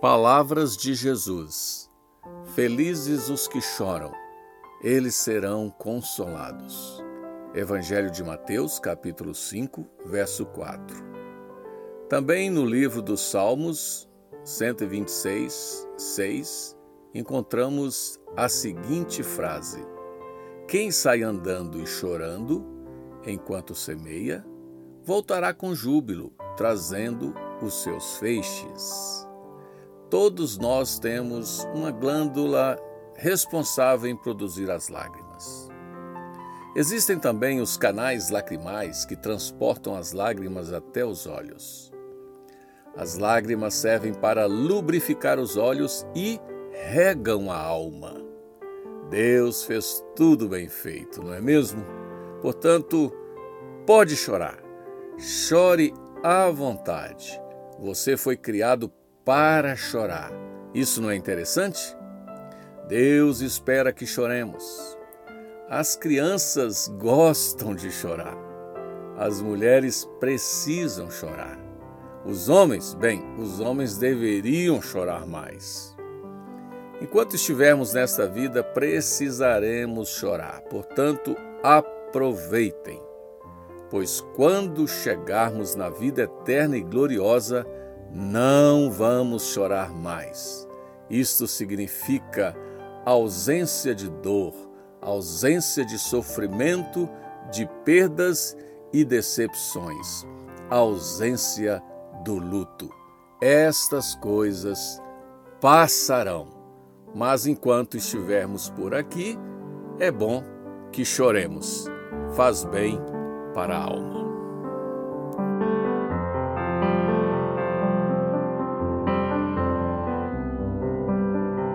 Palavras de Jesus: Felizes os que choram, eles serão consolados. Evangelho de Mateus, capítulo 5, verso 4. Também no livro dos Salmos, 126, 6, encontramos a seguinte frase: Quem sai andando e chorando, enquanto semeia, voltará com júbilo, trazendo os seus feixes. Todos nós temos uma glândula responsável em produzir as lágrimas. Existem também os canais lacrimais que transportam as lágrimas até os olhos. As lágrimas servem para lubrificar os olhos e regam a alma. Deus fez tudo bem feito, não é mesmo? Portanto, pode chorar. Chore à vontade. Você foi criado para chorar. Isso não é interessante? Deus espera que choremos. As crianças gostam de chorar. As mulheres precisam chorar. Os homens, bem, os homens deveriam chorar mais. Enquanto estivermos nesta vida, precisaremos chorar. Portanto, aproveitem, pois quando chegarmos na vida eterna e gloriosa, não vamos chorar mais. Isto significa ausência de dor, ausência de sofrimento, de perdas e decepções, ausência do luto. Estas coisas passarão, mas enquanto estivermos por aqui, é bom que choremos. Faz bem para a alma.